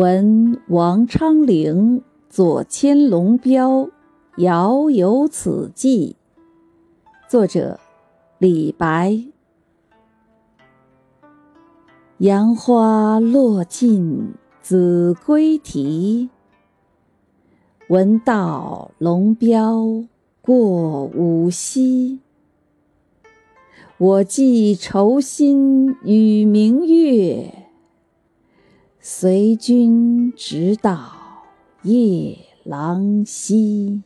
闻王昌龄左迁龙标，遥有此寄。作者：李白。杨花落尽子规啼，闻道龙标过五溪。我寄愁心与明月。随君直到夜郎西。